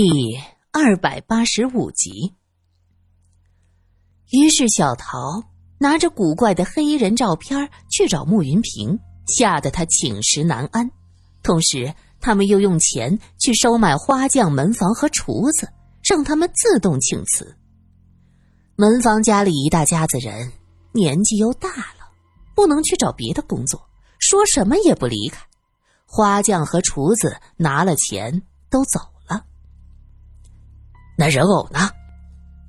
第二百八十五集。于是小桃拿着古怪的黑衣人照片去找慕云平，吓得他寝食难安。同时，他们又用钱去收买花匠、门房和厨子，让他们自动请辞。门房家里一大家子人，年纪又大了，不能去找别的工作，说什么也不离开。花匠和厨子拿了钱都走。那人偶呢？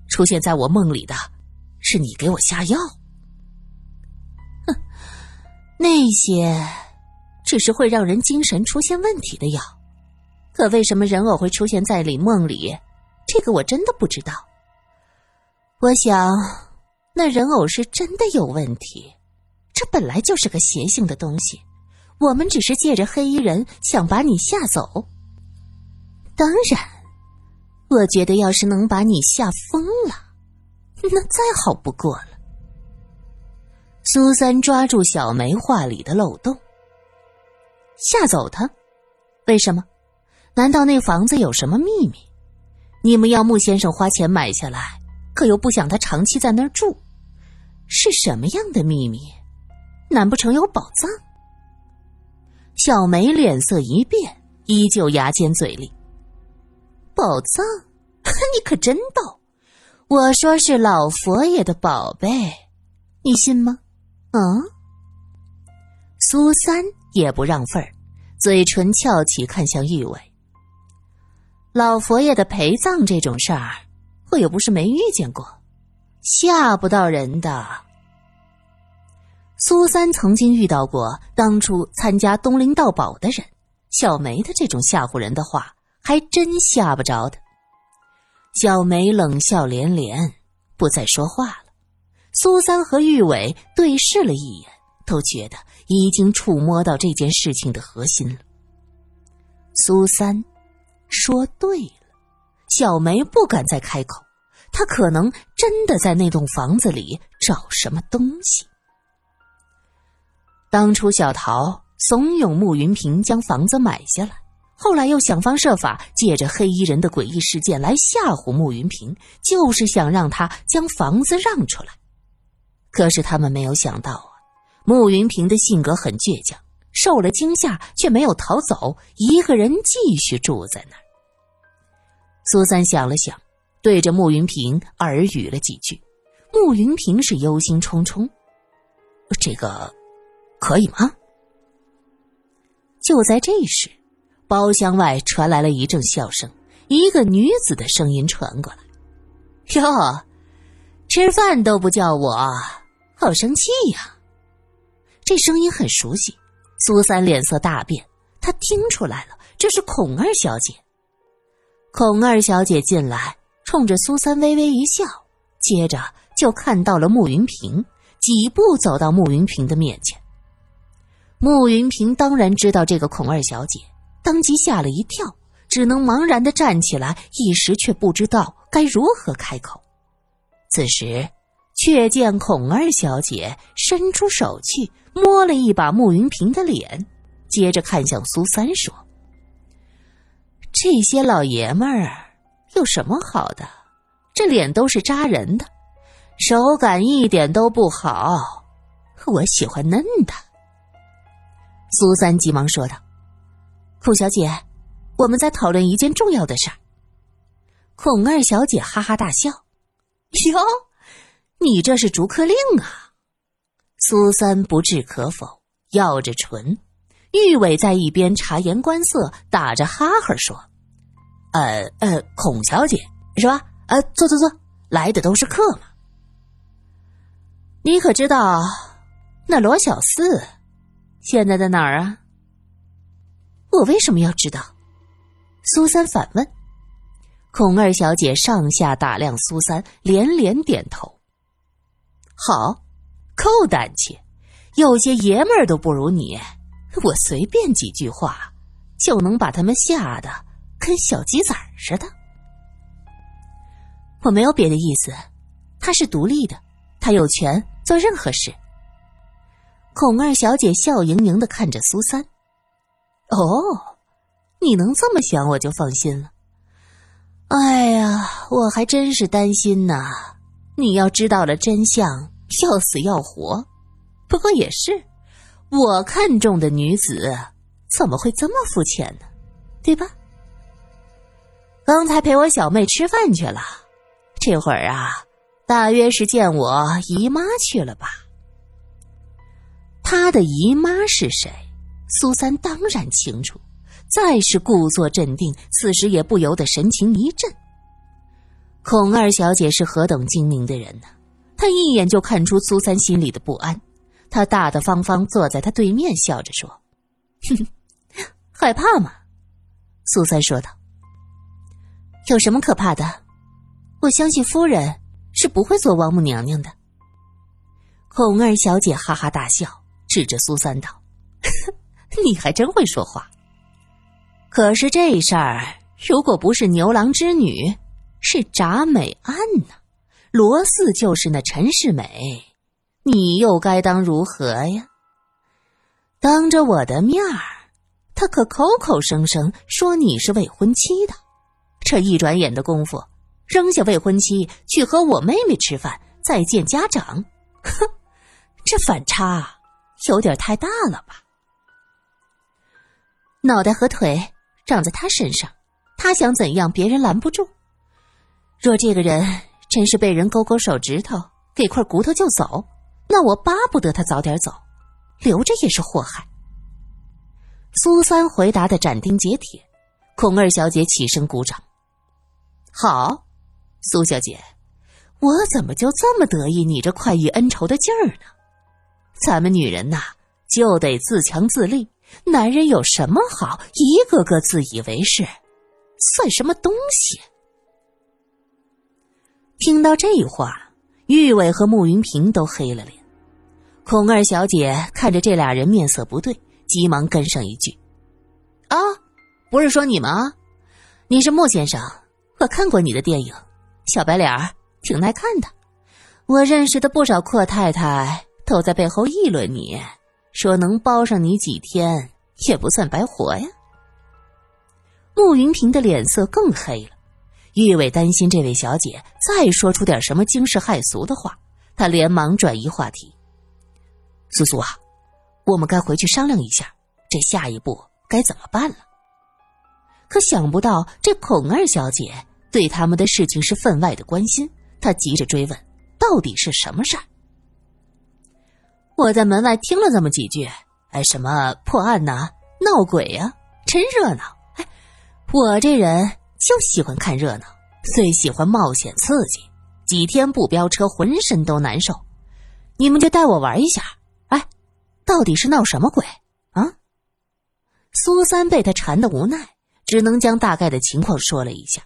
出现在我梦里的，是你给我下药。哼，那些只是会让人精神出现问题的药，可为什么人偶会出现在你梦里？这个我真的不知道。我想，那人偶是真的有问题。这本来就是个邪性的东西，我们只是借着黑衣人想把你吓走。当然。我觉得，要是能把你吓疯了，那再好不过了。苏三抓住小梅话里的漏洞，吓走他？为什么？难道那房子有什么秘密？你们要穆先生花钱买下来，可又不想他长期在那儿住，是什么样的秘密？难不成有宝藏？小梅脸色一变，依旧牙尖嘴利。宝藏，你可真逗！我说是老佛爷的宝贝，你信吗？嗯。苏三也不让份儿，嘴唇翘起，看向玉伟。老佛爷的陪葬这种事儿，我又不是没遇见过，吓不到人的。苏三曾经遇到过当初参加东陵盗宝的人，小梅的这种吓唬人的话。还真吓不着他。小梅冷笑连连，不再说话了。苏三和玉伟对视了一眼，都觉得已经触摸到这件事情的核心了。苏三说对了，小梅不敢再开口，她可能真的在那栋房子里找什么东西。当初小桃怂恿慕云平将房子买下来。后来又想方设法借着黑衣人的诡异事件来吓唬慕云平，就是想让他将房子让出来。可是他们没有想到啊，慕云平的性格很倔强，受了惊吓却没有逃走，一个人继续住在那儿。苏三想了想，对着慕云平耳语了几句，慕云平是忧心忡忡：“这个可以吗？”就在这时。包厢外传来了一阵笑声，一个女子的声音传过来：“哟，吃饭都不叫我，好生气呀！”这声音很熟悉，苏三脸色大变，他听出来了，这是孔二小姐。孔二小姐进来，冲着苏三微微一笑，接着就看到了慕云平，几步走到慕云平的面前。慕云平当然知道这个孔二小姐。当即吓了一跳，只能茫然的站起来，一时却不知道该如何开口。此时，却见孔二小姐伸出手去摸了一把慕云平的脸，接着看向苏三说：“这些老爷们儿有什么好的？这脸都是扎人的，手感一点都不好。我喜欢嫩的。”苏三急忙说道。孔小姐，我们在讨论一件重要的事儿。孔二小姐哈哈大笑：“哟，你这是逐客令啊！”苏三不置可否，咬着唇。玉伟在一边察言观色，打着哈哈说：“呃呃，孔小姐是吧？呃，坐坐坐，来的都是客嘛。你可知道那罗小四现在在哪儿啊？”我为什么要知道？苏三反问。孔二小姐上下打量苏三，连连点头。好，够胆气，有些爷们儿都不如你。我随便几句话，就能把他们吓得跟小鸡仔似的。我没有别的意思，他是独立的，他有权做任何事。孔二小姐笑盈盈的看着苏三。哦，你能这么想，我就放心了。哎呀，我还真是担心呢。你要知道了真相，要死要活。不过也是，我看中的女子怎么会这么肤浅呢？对吧？刚才陪我小妹吃饭去了，这会儿啊，大约是见我姨妈去了吧？她的姨妈是谁？苏三当然清楚。再是故作镇定，此时也不由得神情一震。孔二小姐是何等精明的人呢？她一眼就看出苏三心里的不安。她大大方方坐在他对面，笑着说：“哼哼，害怕吗？”苏三说道：“有什么可怕的？我相信夫人是不会做王母娘娘的。”孔二小姐哈哈大笑，指着苏三道：“你还真会说话。”可是这事儿，如果不是牛郎织女，是铡美案呢？罗四就是那陈世美，你又该当如何呀？当着我的面儿，他可口口声声说你是未婚妻的，这一转眼的功夫，扔下未婚妻去和我妹妹吃饭，再见家长，哼，这反差有点太大了吧？脑袋和腿。长在他身上，他想怎样，别人拦不住。若这个人真是被人勾勾手指头，给块骨头就走，那我巴不得他早点走，留着也是祸害。苏三回答的斩钉截铁，孔二小姐起身鼓掌。好，苏小姐，我怎么就这么得意你这快意恩仇的劲儿呢？咱们女人呐，就得自强自立。男人有什么好？一个个自以为是，算什么东西？听到这话，玉伟和慕云平都黑了脸。孔二小姐看着这俩人面色不对，急忙跟上一句：“啊，不是说你吗？你是穆先生，我看过你的电影，小白脸儿，挺耐看的。我认识的不少阔太太都在背后议论你。”说能包上你几天也不算白活呀。慕云平的脸色更黑了，玉伟担心这位小姐再说出点什么惊世骇俗的话，他连忙转移话题：“苏苏啊，我们该回去商量一下，这下一步该怎么办了。”可想不到这孔二小姐对他们的事情是分外的关心，她急着追问：“到底是什么事儿？”我在门外听了这么几句，哎，什么破案呐、闹鬼呀，真热闹！哎，我这人就喜欢看热闹，最喜欢冒险刺激，几天不飙车，浑身都难受。你们就带我玩一下，哎，到底是闹什么鬼啊？苏三被他缠得无奈，只能将大概的情况说了一下。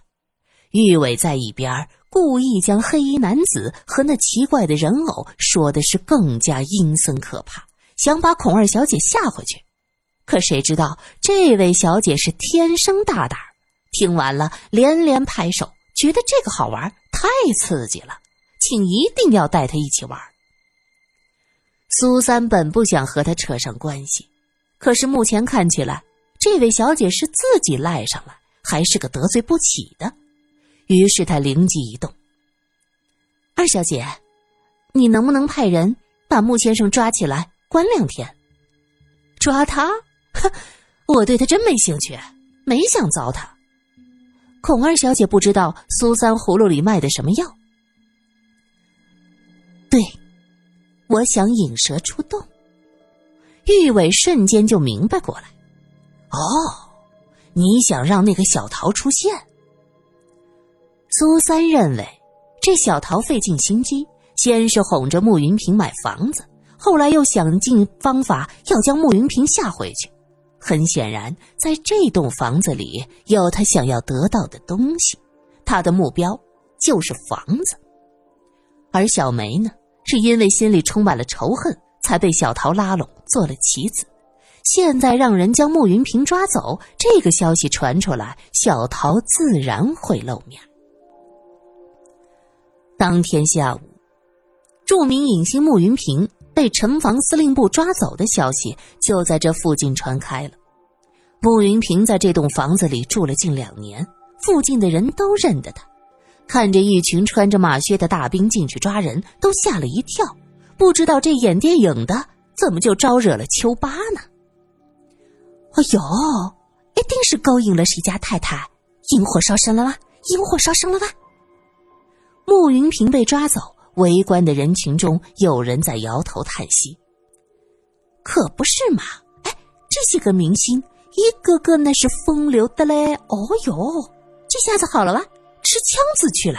玉伟在一边故意将黑衣男子和那奇怪的人偶说的是更加阴森可怕，想把孔二小姐吓回去。可谁知道这位小姐是天生大胆，听完了连连拍手，觉得这个好玩，太刺激了，请一定要带她一起玩。苏三本不想和他扯上关系，可是目前看起来，这位小姐是自己赖上了，还是个得罪不起的。于是他灵机一动：“二小姐，你能不能派人把穆先生抓起来关两天？抓他？哼，我对他真没兴趣，没想糟蹋。”孔二小姐不知道苏三葫芦里卖的什么药。对，我想引蛇出洞。玉伟瞬间就明白过来：“哦，你想让那个小桃出现？”苏三认为，这小桃费尽心机，先是哄着慕云平买房子，后来又想尽方法要将慕云平吓回去。很显然，在这栋房子里有他想要得到的东西，他的目标就是房子。而小梅呢，是因为心里充满了仇恨，才被小桃拉拢做了棋子。现在让人将慕云平抓走，这个消息传出来，小桃自然会露面。当天下午，著名影星慕云平被城防司令部抓走的消息就在这附近传开了。慕云平在这栋房子里住了近两年，附近的人都认得他。看着一群穿着马靴的大兵进去抓人，都吓了一跳。不知道这演电影的怎么就招惹了丘八呢？哎呦，一定是勾引了谁家太太，引火烧身了吧？引火烧身了吧？慕云平被抓走，围观的人群中有人在摇头叹息。可不是嘛？哎，这些个明星，一个个那是风流的嘞。哦呦，这下子好了吧？吃枪子去了，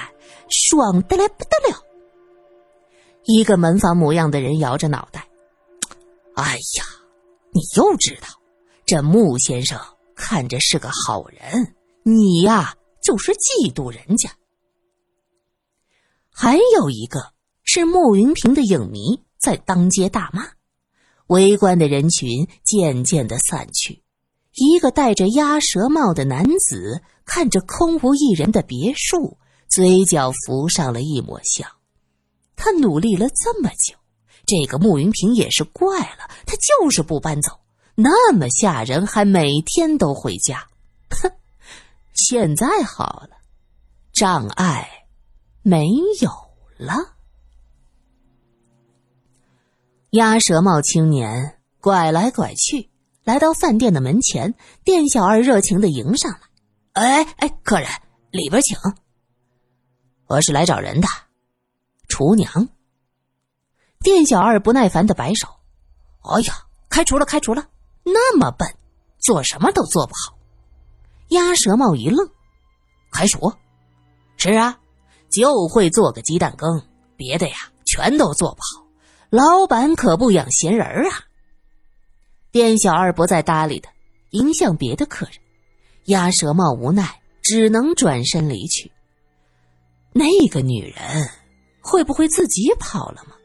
爽的来不得了。一个门房模样的人摇着脑袋：“哎呀，你又知道，这穆先生看着是个好人，你呀就是嫉妒人家。”还有一个是穆云平的影迷在当街大骂，围观的人群渐渐的散去。一个戴着鸭舌帽的男子看着空无一人的别墅，嘴角浮上了一抹笑。他努力了这么久，这个穆云平也是怪了，他就是不搬走，那么吓人，还每天都回家。哼，现在好了，障碍没有了。鸭舌帽青年拐来拐去。来到饭店的门前，店小二热情的迎上来：“哎哎，客人里边请。我是来找人的，厨娘。”店小二不耐烦的摆手：“哎呀，开除了，开除了！那么笨，做什么都做不好。”鸭舌帽一愣：“开除？是啊，就会做个鸡蛋羹，别的呀全都做不好。老板可不养闲人啊。”店小二不再搭理他，迎向别的客人。鸭舌帽无奈，只能转身离去。那个女人会不会自己跑了吗？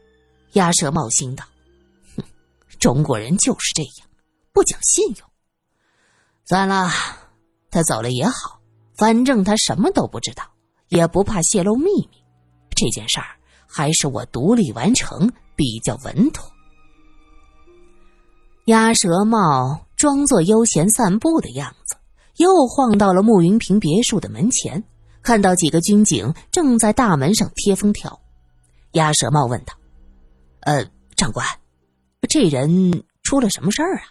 鸭舌帽心道：“哼，中国人就是这样，不讲信用。算了，他走了也好，反正他什么都不知道，也不怕泄露秘密。这件事儿还是我独立完成比较稳妥。”鸭舌帽装作悠闲散步的样子，又晃到了慕云平别墅的门前，看到几个军警正在大门上贴封条。鸭舌帽问道：“呃，长官，这人出了什么事儿啊？”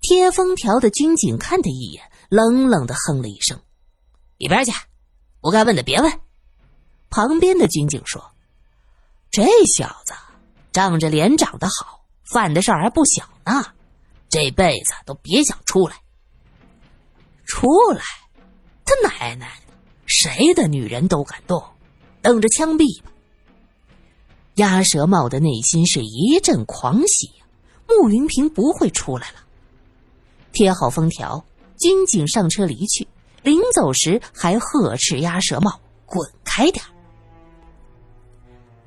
贴封条的军警看他一眼，冷冷的哼了一声：“一边去，不该问的别问。”旁边的军警说：“这小子仗着脸长得好。”犯的事儿还不小呢，这辈子都别想出来。出来，他奶奶的，谁的女人都敢动，等着枪毙吧！鸭舌帽的内心是一阵狂喜呀，穆云平不会出来了。贴好封条，军警上车离去，临走时还呵斥鸭舌帽滚开点！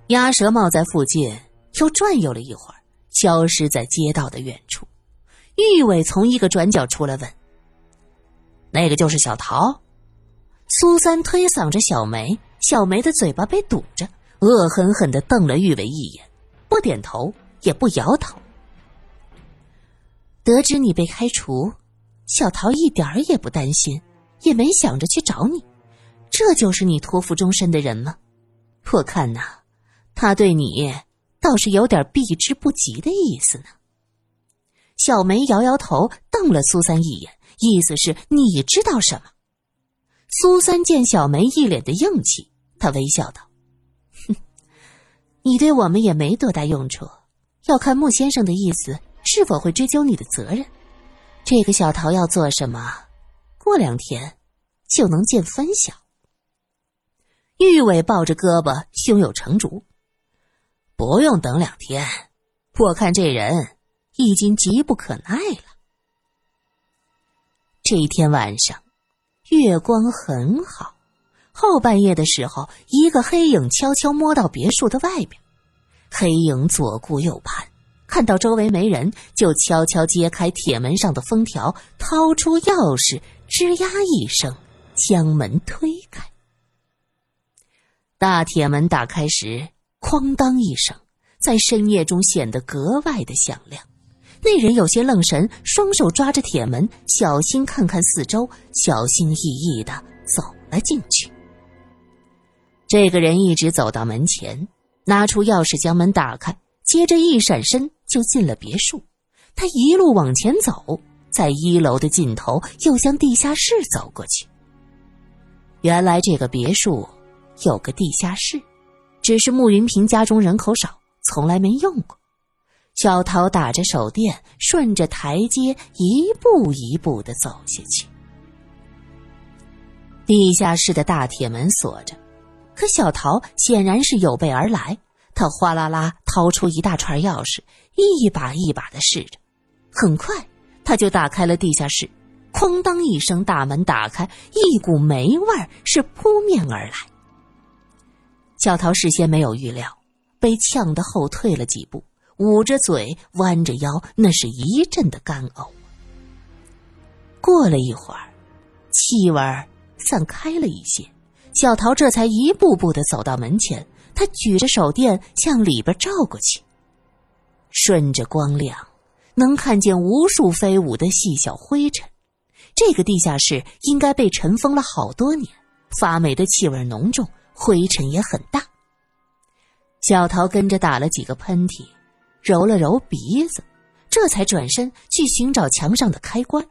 鸭舌帽在附近又转悠了一会儿。消失在街道的远处，玉伟从一个转角出来问：“那个就是小桃。”苏三推搡着小梅，小梅的嘴巴被堵着，恶狠狠的瞪了玉伟一眼，不点头也不摇头。得知你被开除，小桃一点儿也不担心，也没想着去找你。这就是你托付终身的人吗？我看呐，他对你。倒是有点避之不及的意思呢。小梅摇摇头，瞪了苏三一眼，意思是你知道什么？苏三见小梅一脸的硬气，他微笑道：“哼，你对我们也没多大用处，要看穆先生的意思是否会追究你的责任。这个小桃要做什么，过两天就能见分晓。”玉伟抱着胳膊，胸有成竹。不用等两天，我看这人已经急不可耐了。这一天晚上，月光很好。后半夜的时候，一个黑影悄悄摸到别墅的外边。黑影左顾右盼，看到周围没人，就悄悄揭开铁门上的封条，掏出钥匙，吱呀一声将门推开。大铁门打开时。哐当一声，在深夜中显得格外的响亮。那人有些愣神，双手抓着铁门，小心看看四周，小心翼翼的走了进去。这个人一直走到门前，拿出钥匙将门打开，接着一闪身就进了别墅。他一路往前走，在一楼的尽头又向地下室走过去。原来这个别墅有个地下室，只是穆云平家中人口少，从来没用过。小桃打着手电，顺着台阶一步一步的走下去。地下室的大铁门锁着。可小桃显然是有备而来，她哗啦啦掏出一大串钥匙，一把一把的试着。很快，他就打开了地下室。哐当一声，大门打开，一股霉味是扑面而来。小桃事先没有预料，被呛得后退了几步，捂着嘴，弯着腰，那是一阵的干呕。过了一会儿，气味散开了一些。小桃这才一步步的走到门前，他举着手电向里边照过去。顺着光亮，能看见无数飞舞的细小灰尘。这个地下室应该被尘封了好多年，发霉的气味浓重，灰尘也很大。小桃跟着打了几个喷嚏，揉了揉鼻子，这才转身去寻找墙上的开关。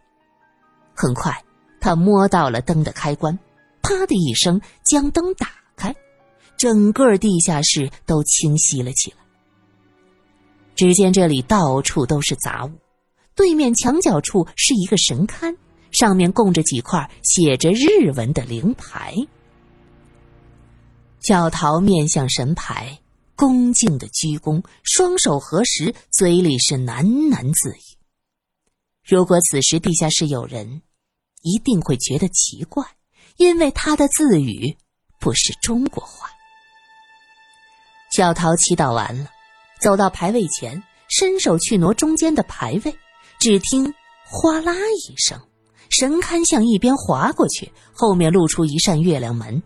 很快，他摸到了灯的开关。啪的一声，将灯打开，整个地下室都清晰了起来。只见这里到处都是杂物，对面墙角处是一个神龛，上面供着几块写着日文的灵牌。小桃面向神牌，恭敬的鞠躬，双手合十，嘴里是喃喃自语。如果此时地下室有人，一定会觉得奇怪。因为他的自语不是中国话。小桃祈祷完了，走到牌位前，伸手去挪中间的牌位，只听“哗啦”一声，神龛向一边滑过去，后面露出一扇月亮门。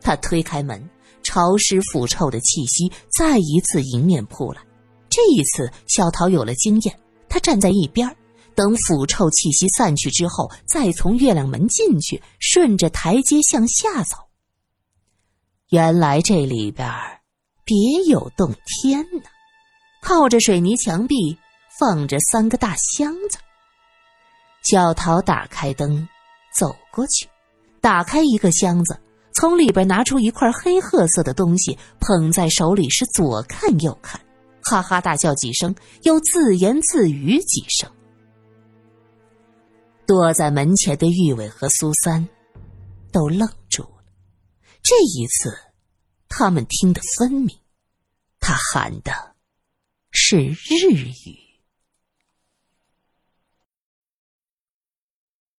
他推开门，潮湿腐臭的气息再一次迎面扑来。这一次，小桃有了经验，他站在一边等腐臭气息散去之后，再从月亮门进去，顺着台阶向下走。原来这里边别有洞天呢，靠着水泥墙壁放着三个大箱子。小桃打开灯，走过去，打开一个箱子，从里边拿出一块黑褐色的东西，捧在手里是左看右看，哈哈大笑几声，又自言自语几声。躲在门前的玉伟和苏三都愣住了。这一次，他们听得分明，他喊的是日语。